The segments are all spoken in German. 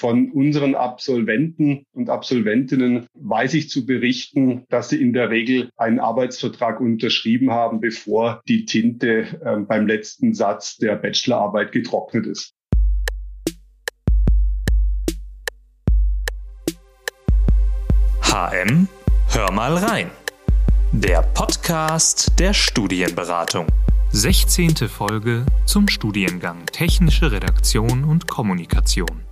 von unseren Absolventen und Absolventinnen weiß ich zu berichten, dass sie in der Regel einen Arbeitsvertrag unterschrieben haben, bevor die Tinte äh, beim letzten Satz der Bachelorarbeit getrocknet ist. HM, hör mal rein. Der Podcast der Studienberatung. 16. Folge zum Studiengang Technische Redaktion und Kommunikation.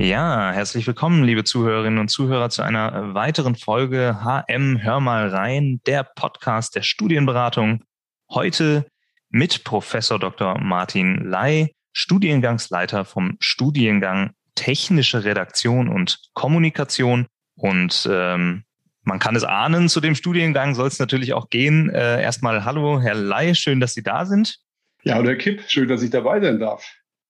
Ja, herzlich willkommen, liebe Zuhörerinnen und Zuhörer, zu einer weiteren Folge HM Hör mal rein, der Podcast der Studienberatung. Heute mit Professor Dr. Martin Ley, Studiengangsleiter vom Studiengang Technische Redaktion und Kommunikation. Und ähm, man kann es ahnen, zu dem Studiengang soll es natürlich auch gehen. Äh, erstmal hallo, Herr Ley, schön, dass Sie da sind. Ja, und Herr Kipp, schön, dass ich dabei sein darf.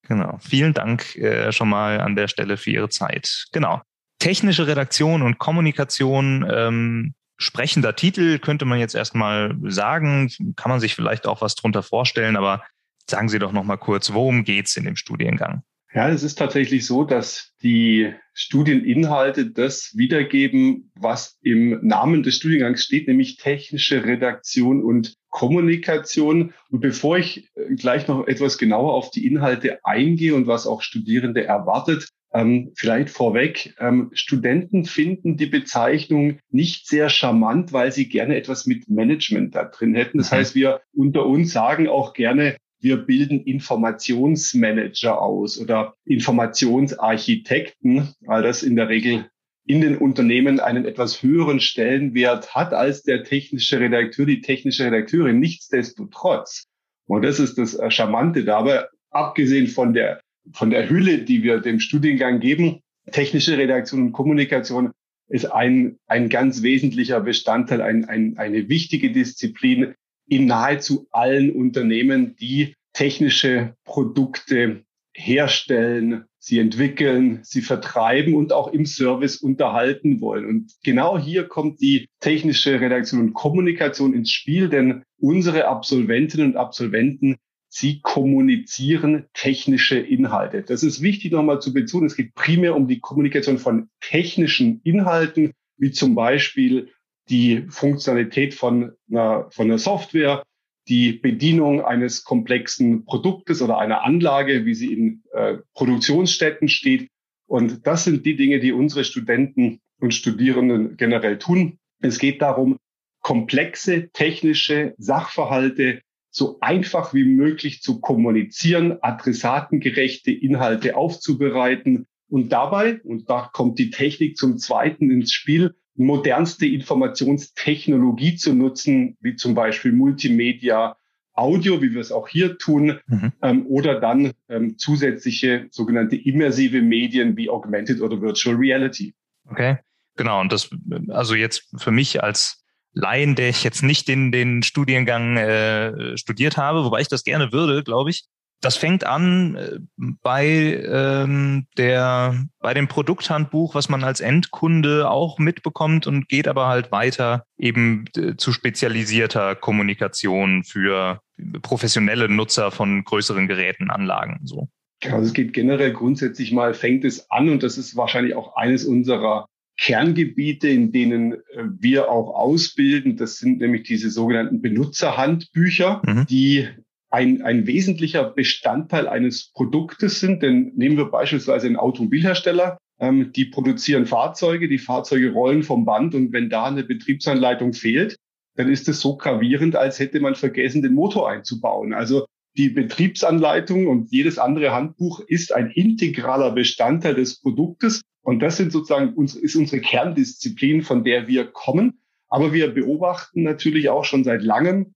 Genau. Vielen Dank äh, schon mal an der Stelle für Ihre Zeit. Genau. Technische Redaktion und Kommunikation, ähm, sprechender Titel könnte man jetzt erstmal sagen. Kann man sich vielleicht auch was drunter vorstellen, aber sagen Sie doch noch mal kurz, worum geht's in dem Studiengang? Ja, es ist tatsächlich so, dass die Studieninhalte das wiedergeben, was im Namen des Studiengangs steht, nämlich technische Redaktion und Kommunikation. Und bevor ich äh, gleich noch etwas genauer auf die Inhalte eingehe und was auch Studierende erwartet, ähm, vielleicht vorweg, ähm, Studenten finden die Bezeichnung nicht sehr charmant, weil sie gerne etwas mit Management da drin hätten. Das mhm. heißt, wir unter uns sagen auch gerne, wir bilden Informationsmanager aus oder Informationsarchitekten, weil das in der Regel in den Unternehmen einen etwas höheren Stellenwert hat als der technische Redakteur, die technische Redakteurin. Nichtsdestotrotz, und das ist das Charmante dabei, abgesehen von der, von der Hülle, die wir dem Studiengang geben, technische Redaktion und Kommunikation ist ein, ein ganz wesentlicher Bestandteil, ein, ein, eine wichtige Disziplin, in nahezu allen Unternehmen, die technische Produkte herstellen, sie entwickeln, sie vertreiben und auch im Service unterhalten wollen. Und genau hier kommt die technische Redaktion und Kommunikation ins Spiel, denn unsere Absolventinnen und Absolventen, sie kommunizieren technische Inhalte. Das ist wichtig nochmal zu betonen. Es geht primär um die Kommunikation von technischen Inhalten, wie zum Beispiel die Funktionalität von einer, von einer Software, die Bedienung eines komplexen Produktes oder einer Anlage, wie sie in äh, Produktionsstätten steht. Und das sind die Dinge, die unsere Studenten und Studierenden generell tun. Es geht darum, komplexe technische Sachverhalte so einfach wie möglich zu kommunizieren, adressatengerechte Inhalte aufzubereiten und dabei, und da kommt die Technik zum Zweiten ins Spiel, modernste Informationstechnologie zu nutzen, wie zum Beispiel Multimedia, Audio, wie wir es auch hier tun, mhm. ähm, oder dann ähm, zusätzliche sogenannte immersive Medien wie Augmented oder Virtual Reality. Okay, genau. Und das, also jetzt für mich als Laien, der ich jetzt nicht den, den Studiengang äh, studiert habe, wobei ich das gerne würde, glaube ich, das fängt an äh, bei ähm, der bei dem Produkthandbuch, was man als Endkunde auch mitbekommt und geht aber halt weiter eben äh, zu spezialisierter Kommunikation für professionelle Nutzer von größeren Geräten, Anlagen so. Also es geht generell grundsätzlich mal fängt es an und das ist wahrscheinlich auch eines unserer Kerngebiete, in denen äh, wir auch ausbilden. Das sind nämlich diese sogenannten Benutzerhandbücher, mhm. die ein, ein wesentlicher Bestandteil eines Produktes sind. Denn nehmen wir beispielsweise einen Automobilhersteller, ähm, die produzieren Fahrzeuge, die Fahrzeuge rollen vom Band und wenn da eine Betriebsanleitung fehlt, dann ist es so gravierend, als hätte man vergessen, den Motor einzubauen. Also die Betriebsanleitung und jedes andere Handbuch ist ein integraler Bestandteil des Produktes. Und das sind sozusagen uns, ist unsere Kerndisziplin, von der wir kommen. Aber wir beobachten natürlich auch schon seit langem,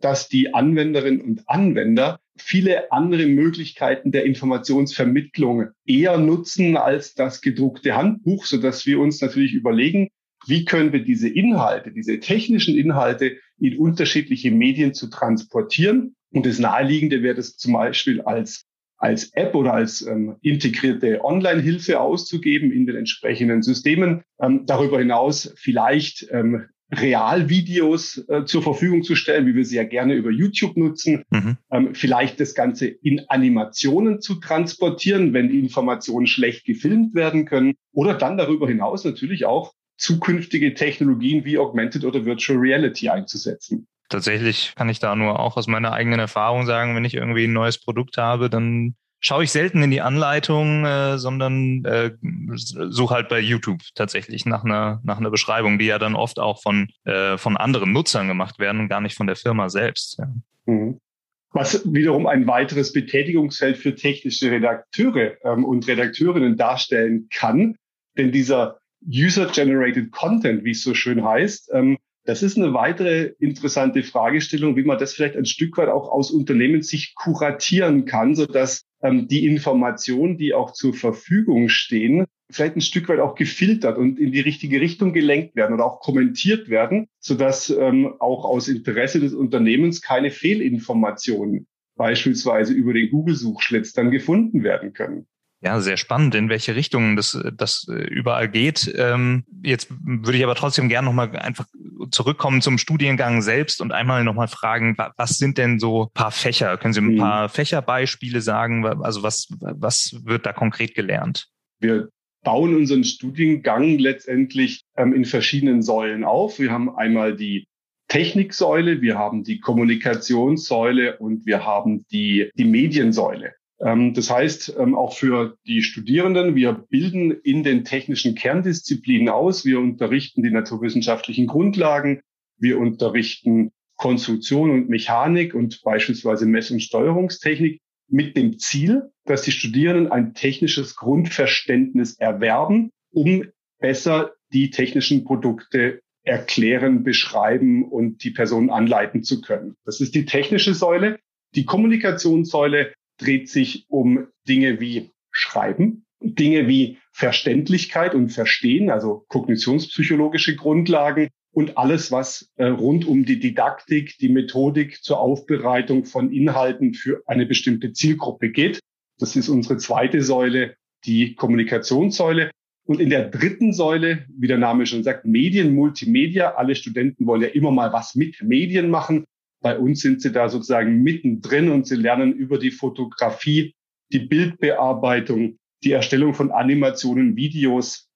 dass die Anwenderinnen und Anwender viele andere Möglichkeiten der Informationsvermittlung eher nutzen als das gedruckte Handbuch, so dass wir uns natürlich überlegen, wie können wir diese Inhalte, diese technischen Inhalte in unterschiedliche Medien zu transportieren. Und das Naheliegende wäre das zum Beispiel als, als App oder als ähm, integrierte Online-Hilfe auszugeben in den entsprechenden Systemen. Ähm, darüber hinaus vielleicht ähm, Realvideos äh, zur Verfügung zu stellen, wie wir sie ja gerne über YouTube nutzen. Mhm. Ähm, vielleicht das Ganze in Animationen zu transportieren, wenn die Informationen schlecht gefilmt werden können. Oder dann darüber hinaus natürlich auch zukünftige Technologien wie Augmented oder Virtual Reality einzusetzen. Tatsächlich kann ich da nur auch aus meiner eigenen Erfahrung sagen, wenn ich irgendwie ein neues Produkt habe, dann schaue ich selten in die Anleitung, äh, sondern äh, suche halt bei YouTube tatsächlich nach einer, nach einer Beschreibung, die ja dann oft auch von, äh, von anderen Nutzern gemacht werden und gar nicht von der Firma selbst. Ja. Mhm. Was wiederum ein weiteres Betätigungsfeld für technische Redakteure ähm, und Redakteurinnen darstellen kann. Denn dieser User-Generated Content, wie es so schön heißt, ähm, das ist eine weitere interessante Fragestellung, wie man das vielleicht ein Stück weit auch aus Unternehmenssicht kuratieren kann, sodass ähm, die Informationen, die auch zur Verfügung stehen, vielleicht ein Stück weit auch gefiltert und in die richtige Richtung gelenkt werden oder auch kommentiert werden, sodass ähm, auch aus Interesse des Unternehmens keine Fehlinformationen beispielsweise über den Google-Suchschlitz dann gefunden werden können. Ja, sehr spannend, in welche Richtung das, das äh, überall geht. Ähm, jetzt würde ich aber trotzdem gerne nochmal einfach zurückkommen zum Studiengang selbst und einmal nochmal fragen, was sind denn so paar Fächer? Können Sie ein mhm. paar Fächerbeispiele sagen? Also was, was wird da konkret gelernt? Wir bauen unseren Studiengang letztendlich ähm, in verschiedenen Säulen auf. Wir haben einmal die Techniksäule, wir haben die Kommunikationssäule und wir haben die, die Mediensäule. Ähm, das heißt, ähm, auch für die Studierenden, wir bilden in den technischen Kerndisziplinen aus. Wir unterrichten die naturwissenschaftlichen Grundlagen. Wir unterrichten Konstruktion und Mechanik und beispielsweise Mess- und Steuerungstechnik mit dem Ziel, dass die Studierenden ein technisches Grundverständnis erwerben, um besser die technischen Produkte erklären, beschreiben und die Personen anleiten zu können. Das ist die technische Säule. Die Kommunikationssäule dreht sich um Dinge wie Schreiben, Dinge wie Verständlichkeit und Verstehen, also kognitionspsychologische Grundlagen und alles, was äh, rund um die Didaktik, die Methodik zur Aufbereitung von Inhalten für eine bestimmte Zielgruppe geht. Das ist unsere zweite Säule, die Kommunikationssäule. Und in der dritten Säule, wie der Name schon sagt, Medien, Multimedia. Alle Studenten wollen ja immer mal was mit Medien machen. Bei uns sind sie da sozusagen mittendrin und sie lernen über die Fotografie, die Bildbearbeitung, die Erstellung von Animationen, Videos,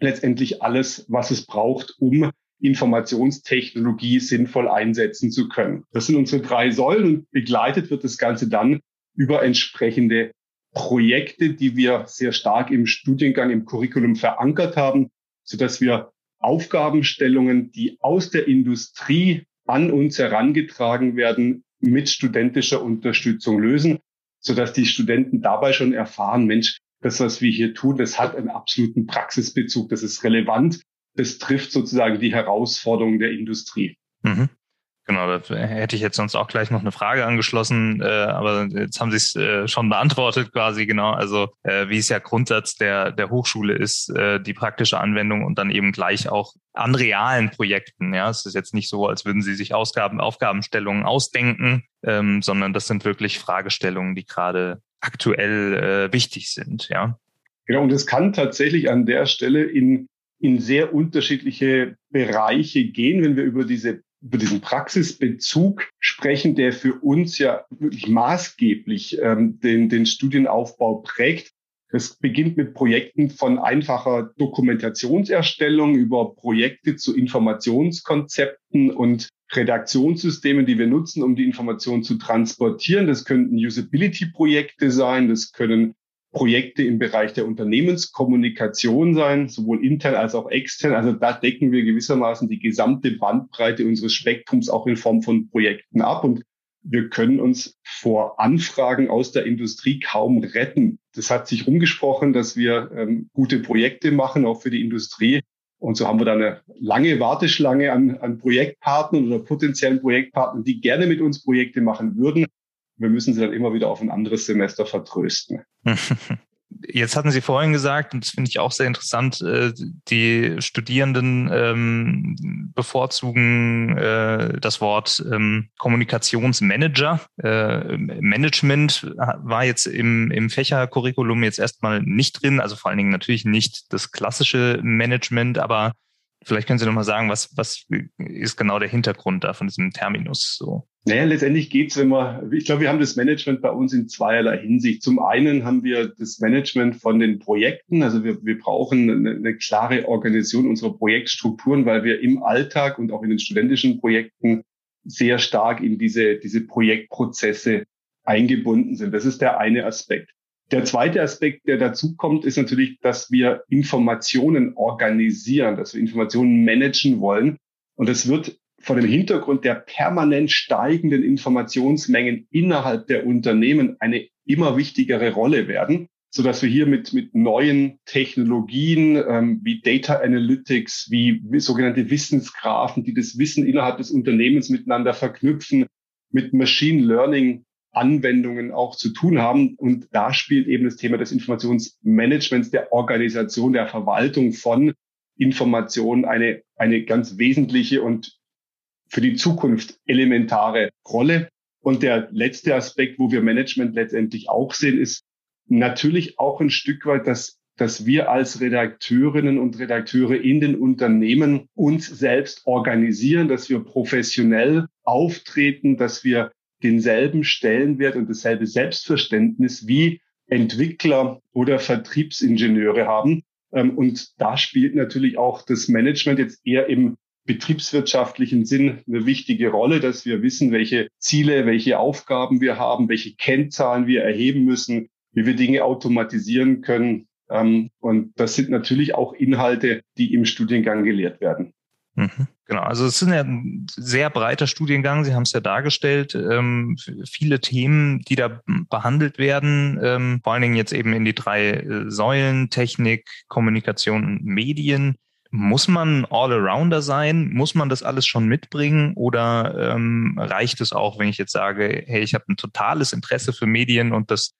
letztendlich alles, was es braucht, um Informationstechnologie sinnvoll einsetzen zu können. Das sind unsere drei Säulen und begleitet wird das Ganze dann über entsprechende Projekte, die wir sehr stark im Studiengang, im Curriculum verankert haben, so dass wir Aufgabenstellungen, die aus der Industrie an uns herangetragen werden, mit studentischer Unterstützung lösen, sodass die Studenten dabei schon erfahren, Mensch, das, was wir hier tun, das hat einen absoluten Praxisbezug, das ist relevant, das trifft sozusagen die Herausforderungen der Industrie. Mhm. Genau, da hätte ich jetzt sonst auch gleich noch eine Frage angeschlossen, äh, aber jetzt haben Sie es äh, schon beantwortet quasi genau. Also äh, wie es ja Grundsatz der, der Hochschule ist, äh, die praktische Anwendung und dann eben gleich auch an realen Projekten. Ja, es ist jetzt nicht so, als würden Sie sich Ausgaben, Aufgabenstellungen ausdenken, ähm, sondern das sind wirklich Fragestellungen, die gerade aktuell äh, wichtig sind. Ja. Genau, und es kann tatsächlich an der Stelle in in sehr unterschiedliche Bereiche gehen, wenn wir über diese über diesen Praxisbezug sprechen, der für uns ja wirklich maßgeblich ähm, den, den Studienaufbau prägt. Es beginnt mit Projekten von einfacher Dokumentationserstellung über Projekte zu Informationskonzepten und Redaktionssystemen, die wir nutzen, um die Informationen zu transportieren. Das könnten Usability-Projekte sein, das können Projekte im Bereich der Unternehmenskommunikation sein, sowohl intern als auch extern. Also da decken wir gewissermaßen die gesamte Bandbreite unseres Spektrums auch in Form von Projekten ab. Und wir können uns vor Anfragen aus der Industrie kaum retten. Das hat sich rumgesprochen, dass wir ähm, gute Projekte machen, auch für die Industrie. Und so haben wir da eine lange Warteschlange an, an Projektpartnern oder potenziellen Projektpartnern, die gerne mit uns Projekte machen würden wir müssen sie dann immer wieder auf ein anderes Semester vertrösten. Jetzt hatten Sie vorhin gesagt, und das finde ich auch sehr interessant, äh, die Studierenden ähm, bevorzugen äh, das Wort ähm, Kommunikationsmanager. Äh, Management war jetzt im Fächercurriculum jetzt erstmal nicht drin, also vor allen Dingen natürlich nicht das klassische Management, aber Vielleicht können Sie noch mal sagen, was, was ist genau der Hintergrund da von diesem Terminus so? Naja, letztendlich geht's, wenn wir, ich glaube, wir haben das Management bei uns in zweierlei Hinsicht. Zum einen haben wir das Management von den Projekten. Also wir, wir brauchen eine, eine klare Organisation unserer Projektstrukturen, weil wir im Alltag und auch in den studentischen Projekten sehr stark in diese, diese Projektprozesse eingebunden sind. Das ist der eine Aspekt. Der zweite Aspekt, der dazu kommt, ist natürlich, dass wir Informationen organisieren, dass wir Informationen managen wollen. Und es wird vor dem Hintergrund der permanent steigenden Informationsmengen innerhalb der Unternehmen eine immer wichtigere Rolle werden, so dass wir hier mit, mit neuen Technologien ähm, wie Data Analytics, wie sogenannte Wissensgrafen, die das Wissen innerhalb des Unternehmens miteinander verknüpfen, mit Machine Learning Anwendungen auch zu tun haben. Und da spielt eben das Thema des Informationsmanagements, der Organisation, der Verwaltung von Informationen eine, eine ganz wesentliche und für die Zukunft elementare Rolle. Und der letzte Aspekt, wo wir Management letztendlich auch sehen, ist natürlich auch ein Stück weit, dass, dass wir als Redakteurinnen und Redakteure in den Unternehmen uns selbst organisieren, dass wir professionell auftreten, dass wir denselben Stellenwert und dasselbe Selbstverständnis wie Entwickler oder Vertriebsingenieure haben. Ähm, und da spielt natürlich auch das Management jetzt eher im betriebswirtschaftlichen Sinn eine wichtige Rolle, dass wir wissen, welche Ziele, welche Aufgaben wir haben, welche Kennzahlen wir erheben müssen, wie wir Dinge automatisieren können. Ähm, und das sind natürlich auch Inhalte, die im Studiengang gelehrt werden. Mhm. Genau, also es ist ein sehr breiter Studiengang, Sie haben es ja dargestellt, ähm, viele Themen, die da behandelt werden, ähm, vor allen Dingen jetzt eben in die drei äh, Säulen, Technik, Kommunikation und Medien. Muss man All-Arounder sein? Muss man das alles schon mitbringen? Oder ähm, reicht es auch, wenn ich jetzt sage, hey, ich habe ein totales Interesse für Medien und das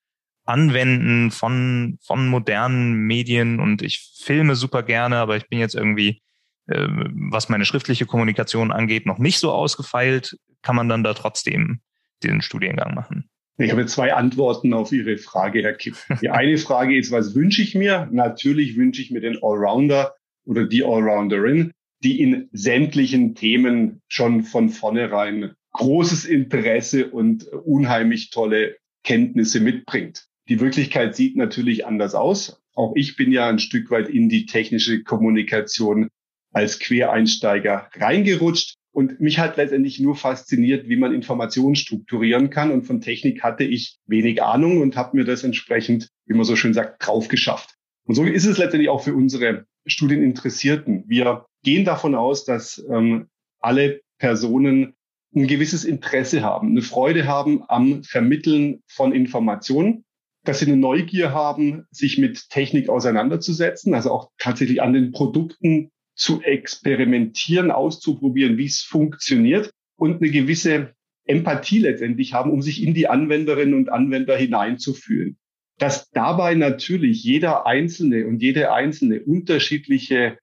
Anwenden von, von modernen Medien und ich filme super gerne, aber ich bin jetzt irgendwie was meine schriftliche Kommunikation angeht, noch nicht so ausgefeilt, kann man dann da trotzdem den Studiengang machen? Ich habe zwei Antworten auf Ihre Frage, Herr Kipp. Die eine Frage ist, was wünsche ich mir? Natürlich wünsche ich mir den Allrounder oder die Allrounderin, die in sämtlichen Themen schon von vornherein großes Interesse und unheimlich tolle Kenntnisse mitbringt. Die Wirklichkeit sieht natürlich anders aus. Auch ich bin ja ein Stück weit in die technische Kommunikation als Quereinsteiger reingerutscht und mich hat letztendlich nur fasziniert, wie man Informationen strukturieren kann. Und von Technik hatte ich wenig Ahnung und habe mir das entsprechend, wie man so schön sagt, drauf geschafft. Und so ist es letztendlich auch für unsere Studieninteressierten. Wir gehen davon aus, dass ähm, alle Personen ein gewisses Interesse haben, eine Freude haben am Vermitteln von Informationen, dass sie eine Neugier haben, sich mit Technik auseinanderzusetzen, also auch tatsächlich an den Produkten zu experimentieren, auszuprobieren, wie es funktioniert und eine gewisse Empathie letztendlich haben, um sich in die Anwenderinnen und Anwender hineinzufühlen. Dass dabei natürlich jeder Einzelne und jede Einzelne unterschiedliche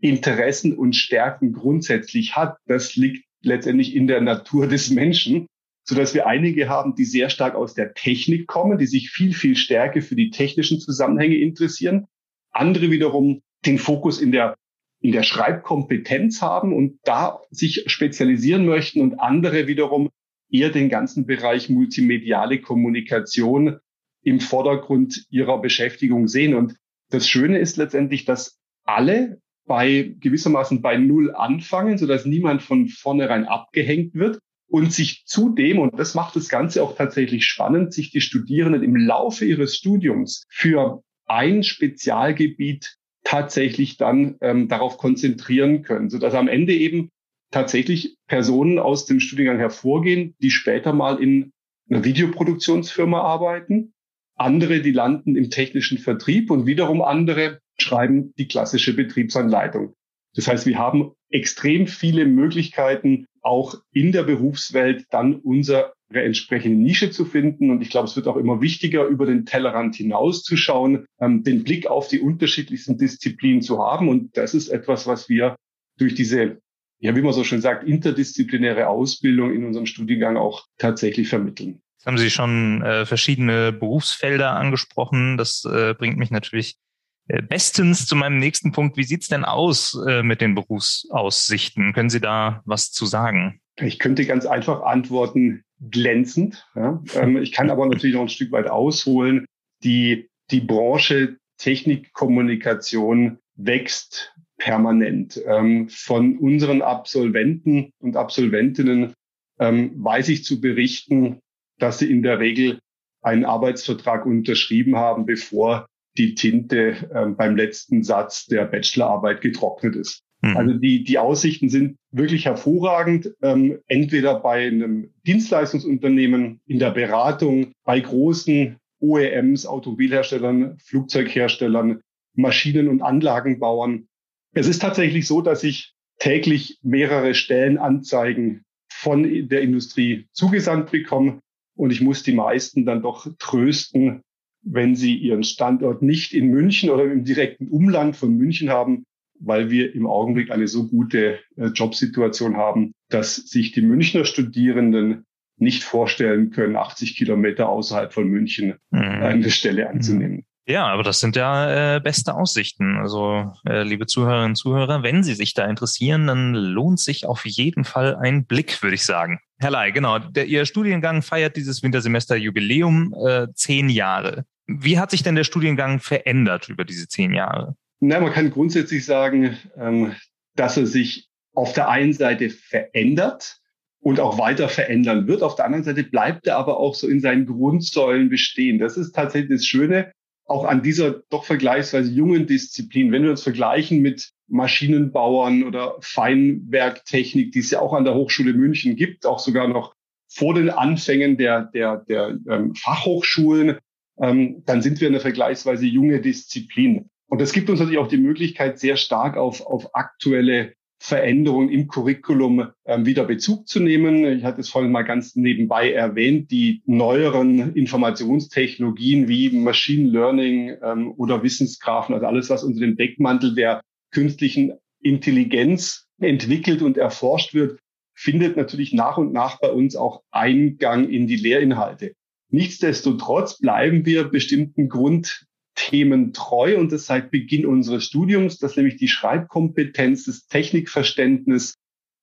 Interessen und Stärken grundsätzlich hat, das liegt letztendlich in der Natur des Menschen, so dass wir einige haben, die sehr stark aus der Technik kommen, die sich viel, viel stärker für die technischen Zusammenhänge interessieren. Andere wiederum den Fokus in der in der Schreibkompetenz haben und da sich spezialisieren möchten und andere wiederum eher den ganzen Bereich multimediale Kommunikation im Vordergrund ihrer Beschäftigung sehen. Und das Schöne ist letztendlich, dass alle bei gewissermaßen bei Null anfangen, sodass niemand von vornherein abgehängt wird und sich zudem, und das macht das Ganze auch tatsächlich spannend, sich die Studierenden im Laufe ihres Studiums für ein Spezialgebiet tatsächlich dann ähm, darauf konzentrieren können, sodass am Ende eben tatsächlich Personen aus dem Studiengang hervorgehen, die später mal in einer Videoproduktionsfirma arbeiten, andere, die landen im technischen Vertrieb und wiederum andere schreiben die klassische Betriebsanleitung. Das heißt, wir haben extrem viele Möglichkeiten, auch in der Berufswelt dann unsere entsprechende Nische zu finden. Und ich glaube, es wird auch immer wichtiger, über den Tellerrand hinauszuschauen, ähm, den Blick auf die unterschiedlichsten Disziplinen zu haben. Und das ist etwas, was wir durch diese, ja, wie man so schön sagt, interdisziplinäre Ausbildung in unserem Studiengang auch tatsächlich vermitteln. Jetzt haben Sie schon äh, verschiedene Berufsfelder angesprochen. Das äh, bringt mich natürlich äh, bestens zu meinem nächsten Punkt. Wie sieht's denn aus äh, mit den Berufsaussichten? Können Sie da was zu sagen? Ich könnte ganz einfach antworten, glänzend. Ja. Ähm, ich kann aber natürlich noch ein Stück weit ausholen. Die, die Branche Technik, Kommunikation wächst permanent. Ähm, von unseren Absolventen und Absolventinnen ähm, weiß ich zu berichten, dass sie in der Regel einen Arbeitsvertrag unterschrieben haben, bevor die Tinte ähm, beim letzten Satz der Bachelorarbeit getrocknet ist. Mhm. Also die, die Aussichten sind wirklich hervorragend, ähm, entweder bei einem Dienstleistungsunternehmen, in der Beratung, bei großen OEMs, Automobilherstellern, Flugzeugherstellern, Maschinen- und Anlagenbauern. Es ist tatsächlich so, dass ich täglich mehrere Stellenanzeigen von der Industrie zugesandt bekomme und ich muss die meisten dann doch trösten, wenn sie ihren Standort nicht in München oder im direkten Umland von München haben, weil wir im Augenblick eine so gute äh, Jobsituation haben, dass sich die Münchner Studierenden nicht vorstellen können, 80 Kilometer außerhalb von München mhm. eine Stelle anzunehmen. Ja, aber das sind ja äh, beste Aussichten. Also, äh, liebe Zuhörerinnen und Zuhörer, wenn Sie sich da interessieren, dann lohnt sich auf jeden Fall ein Blick, würde ich sagen. Herr Lai, genau. Der, Ihr Studiengang feiert dieses Wintersemester Jubiläum äh, zehn Jahre. Wie hat sich denn der Studiengang verändert über diese zehn Jahre? Na, man kann grundsätzlich sagen, ähm, dass er sich auf der einen Seite verändert und auch weiter verändern wird. Auf der anderen Seite bleibt er aber auch so in seinen Grundsäulen bestehen. Das ist tatsächlich das Schöne auch an dieser doch vergleichsweise jungen Disziplin, wenn wir uns vergleichen mit Maschinenbauern oder Feinwerktechnik, die es ja auch an der Hochschule München gibt, auch sogar noch vor den Anfängen der, der, der ähm, Fachhochschulen, ähm, dann sind wir eine vergleichsweise junge Disziplin. Und das gibt uns natürlich auch die Möglichkeit, sehr stark auf, auf aktuelle Veränderungen im Curriculum ähm, wieder Bezug zu nehmen. Ich hatte es vorhin mal ganz nebenbei erwähnt, die neueren Informationstechnologien wie Machine Learning ähm, oder Wissensgrafen, also alles, was unter dem Deckmantel der künstlichen Intelligenz entwickelt und erforscht wird, findet natürlich nach und nach bei uns auch Eingang in die Lehrinhalte. Nichtsdestotrotz bleiben wir bestimmten Grund Themen treu und das seit Beginn unseres Studiums, dass nämlich die Schreibkompetenz, das Technikverständnis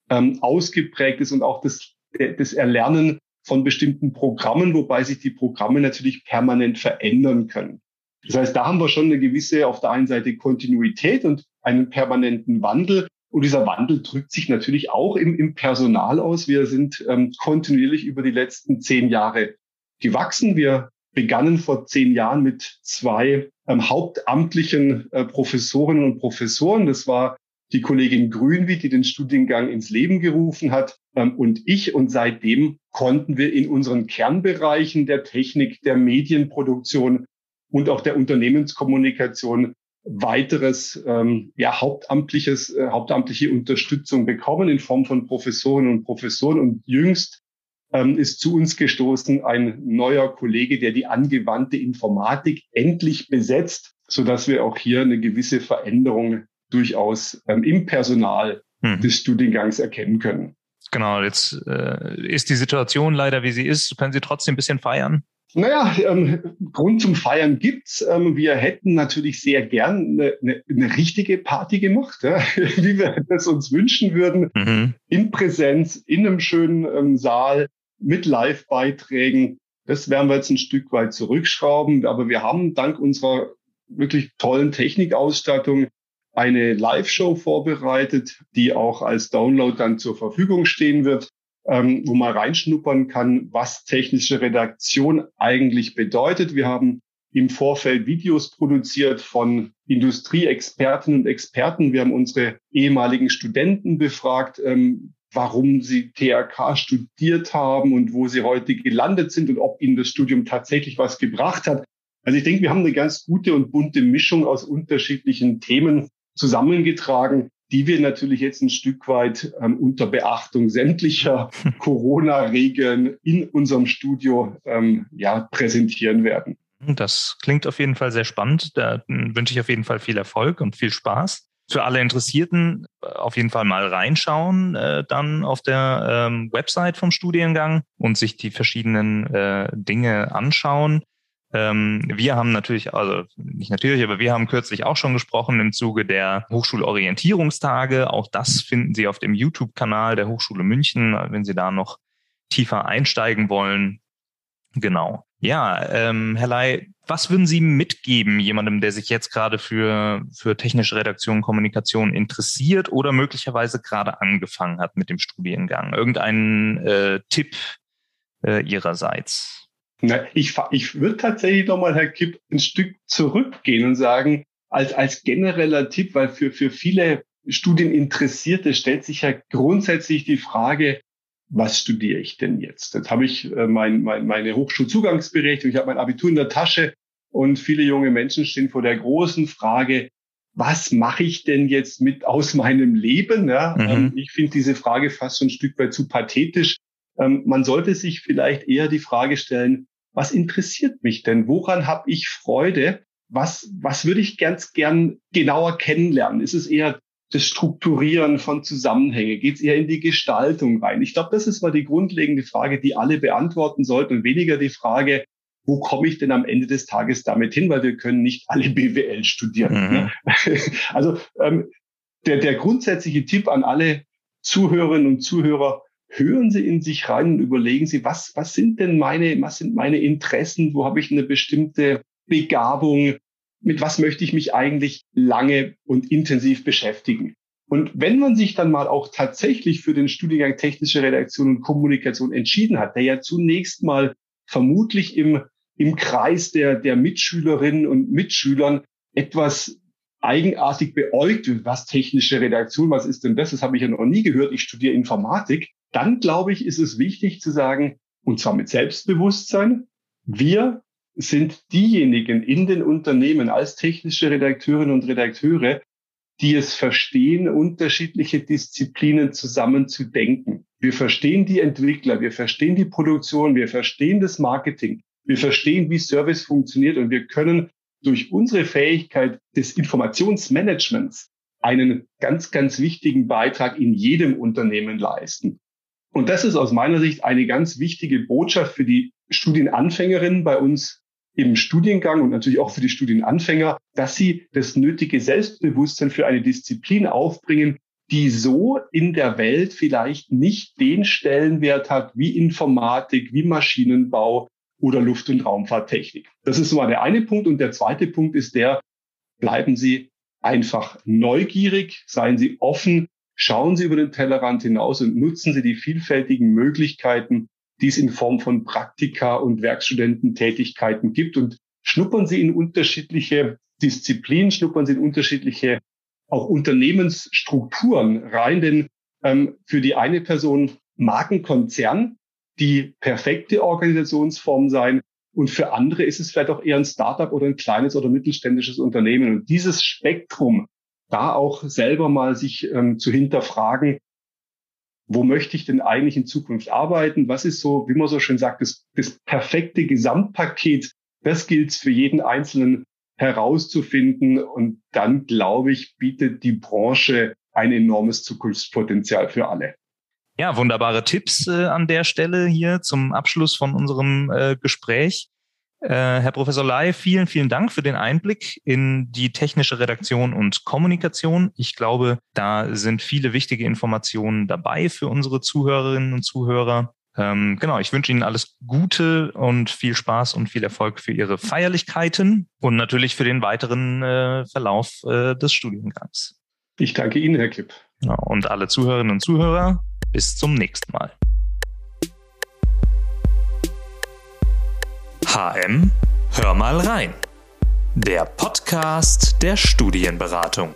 ähm, ausgeprägt ist und auch das, das Erlernen von bestimmten Programmen, wobei sich die Programme natürlich permanent verändern können. Das heißt, da haben wir schon eine gewisse, auf der einen Seite Kontinuität und einen permanenten Wandel. Und dieser Wandel drückt sich natürlich auch im, im Personal aus. Wir sind ähm, kontinuierlich über die letzten zehn Jahre gewachsen. Wir begannen vor zehn Jahren mit zwei ähm, hauptamtlichen äh, Professorinnen und Professoren. Das war die Kollegin Grünwi, die den Studiengang ins Leben gerufen hat, ähm, und ich. Und seitdem konnten wir in unseren Kernbereichen der Technik, der Medienproduktion und auch der Unternehmenskommunikation weiteres ähm, ja, hauptamtliches, äh, hauptamtliche Unterstützung bekommen in Form von Professorinnen und Professoren. Und jüngst ähm, ist zu uns gestoßen ein neuer Kollege, der die angewandte Informatik endlich besetzt, so dass wir auch hier eine gewisse Veränderung durchaus ähm, im Personal hm. des Studiengangs erkennen können. Genau, jetzt äh, ist die Situation leider, wie sie ist. Können Sie trotzdem ein bisschen feiern? Naja, ähm, Grund zum Feiern gibt's. Ähm, wir hätten natürlich sehr gern eine, eine, eine richtige Party gemacht, ja, wie wir das uns wünschen würden. Mhm. In Präsenz, in einem schönen ähm, Saal, mit Live-Beiträgen. Das werden wir jetzt ein Stück weit zurückschrauben. Aber wir haben dank unserer wirklich tollen Technikausstattung eine Live-Show vorbereitet, die auch als Download dann zur Verfügung stehen wird, ähm, wo man reinschnuppern kann, was technische Redaktion eigentlich bedeutet. Wir haben im Vorfeld Videos produziert von Industrieexpertinnen und Experten. Wir haben unsere ehemaligen Studenten befragt, ähm, warum sie THK studiert haben und wo sie heute gelandet sind und ob ihnen das Studium tatsächlich was gebracht hat. Also ich denke, wir haben eine ganz gute und bunte Mischung aus unterschiedlichen Themen zusammengetragen, die wir natürlich jetzt ein Stück weit ähm, unter Beachtung sämtlicher Corona-Regeln in unserem Studio ähm, ja, präsentieren werden. Das klingt auf jeden Fall sehr spannend. Da wünsche ich auf jeden Fall viel Erfolg und viel Spaß für alle Interessierten äh, auf jeden Fall mal reinschauen, äh, dann auf der ähm, Website vom Studiengang und sich die verschiedenen äh, Dinge anschauen. Ähm, wir haben natürlich, also nicht natürlich, aber wir haben kürzlich auch schon gesprochen im Zuge der Hochschulorientierungstage. Auch das finden Sie auf dem YouTube-Kanal der Hochschule München, wenn Sie da noch tiefer einsteigen wollen. Genau. Ja, ähm, Herr Ley, was würden Sie mitgeben jemandem, der sich jetzt gerade für, für technische Redaktion, Kommunikation interessiert oder möglicherweise gerade angefangen hat mit dem Studiengang? Irgendeinen äh, Tipp äh, Ihrerseits? Na, ich, ich würde tatsächlich nochmal, Herr Kipp, ein Stück zurückgehen und sagen, als, als genereller Tipp, weil für, für viele Studieninteressierte stellt sich ja grundsätzlich die Frage, was studiere ich denn jetzt? Jetzt habe ich äh, mein, mein, meine Hochschulzugangsberechtigung, ich habe mein Abitur in der Tasche und viele junge Menschen stehen vor der großen Frage, was mache ich denn jetzt mit aus meinem Leben? Ja, mhm. ähm, ich finde diese Frage fast so ein Stück weit zu pathetisch. Ähm, man sollte sich vielleicht eher die Frage stellen, was interessiert mich denn? Woran habe ich Freude? Was, was würde ich ganz gern genauer kennenlernen? Ist es eher das Strukturieren von Zusammenhängen? Geht es eher in die Gestaltung rein? Ich glaube, das ist mal die grundlegende Frage, die alle beantworten sollten und weniger die Frage, wo komme ich denn am Ende des Tages damit hin? Weil wir können nicht alle BWL studieren. Mhm. Ne? Also ähm, der, der grundsätzliche Tipp an alle Zuhörerinnen und Zuhörer, hören Sie in sich rein und überlegen Sie, was, was sind denn meine, was sind meine Interessen? Wo habe ich eine bestimmte Begabung? Mit was möchte ich mich eigentlich lange und intensiv beschäftigen? Und wenn man sich dann mal auch tatsächlich für den Studiengang Technische Redaktion und Kommunikation entschieden hat, der ja zunächst mal vermutlich im, im Kreis der, der Mitschülerinnen und Mitschülern etwas eigenartig beäugt wird, was technische Redaktion, was ist denn das? Das habe ich ja noch nie gehört. Ich studiere Informatik dann glaube ich, ist es wichtig zu sagen, und zwar mit Selbstbewusstsein, wir sind diejenigen in den Unternehmen als technische Redakteurinnen und Redakteure, die es verstehen, unterschiedliche Disziplinen zusammen zu denken. Wir verstehen die Entwickler, wir verstehen die Produktion, wir verstehen das Marketing, wir verstehen, wie Service funktioniert und wir können durch unsere Fähigkeit des Informationsmanagements einen ganz, ganz wichtigen Beitrag in jedem Unternehmen leisten. Und das ist aus meiner Sicht eine ganz wichtige Botschaft für die Studienanfängerinnen bei uns im Studiengang und natürlich auch für die Studienanfänger, dass sie das nötige Selbstbewusstsein für eine Disziplin aufbringen, die so in der Welt vielleicht nicht den Stellenwert hat wie Informatik, wie Maschinenbau oder Luft- und Raumfahrttechnik. Das ist mal der eine Punkt. Und der zweite Punkt ist der, bleiben Sie einfach neugierig, seien Sie offen Schauen Sie über den Tellerrand hinaus und nutzen Sie die vielfältigen Möglichkeiten, die es in Form von Praktika und Werkstudententätigkeiten gibt. Und schnuppern Sie in unterschiedliche Disziplinen, schnuppern Sie in unterschiedliche auch Unternehmensstrukturen rein, denn ähm, für die eine Person Markenkonzern die perfekte Organisationsform sein. Und für andere ist es vielleicht auch eher ein Startup oder ein kleines oder mittelständisches Unternehmen. Und dieses Spektrum da auch selber mal sich ähm, zu hinterfragen, wo möchte ich denn eigentlich in Zukunft arbeiten? Was ist so, wie man so schön sagt, das, das perfekte Gesamtpaket? Das gilt es für jeden Einzelnen herauszufinden. Und dann, glaube ich, bietet die Branche ein enormes Zukunftspotenzial für alle. Ja, wunderbare Tipps äh, an der Stelle hier zum Abschluss von unserem äh, Gespräch. Äh, Herr Professor Lai, vielen, vielen Dank für den Einblick in die technische Redaktion und Kommunikation. Ich glaube, da sind viele wichtige Informationen dabei für unsere Zuhörerinnen und Zuhörer. Ähm, genau, ich wünsche Ihnen alles Gute und viel Spaß und viel Erfolg für Ihre Feierlichkeiten und natürlich für den weiteren äh, Verlauf äh, des Studiengangs. Ich danke Ihnen, Herr Kipp. Genau, und alle Zuhörerinnen und Zuhörer, bis zum nächsten Mal. HM, hör mal rein. Der Podcast der Studienberatung.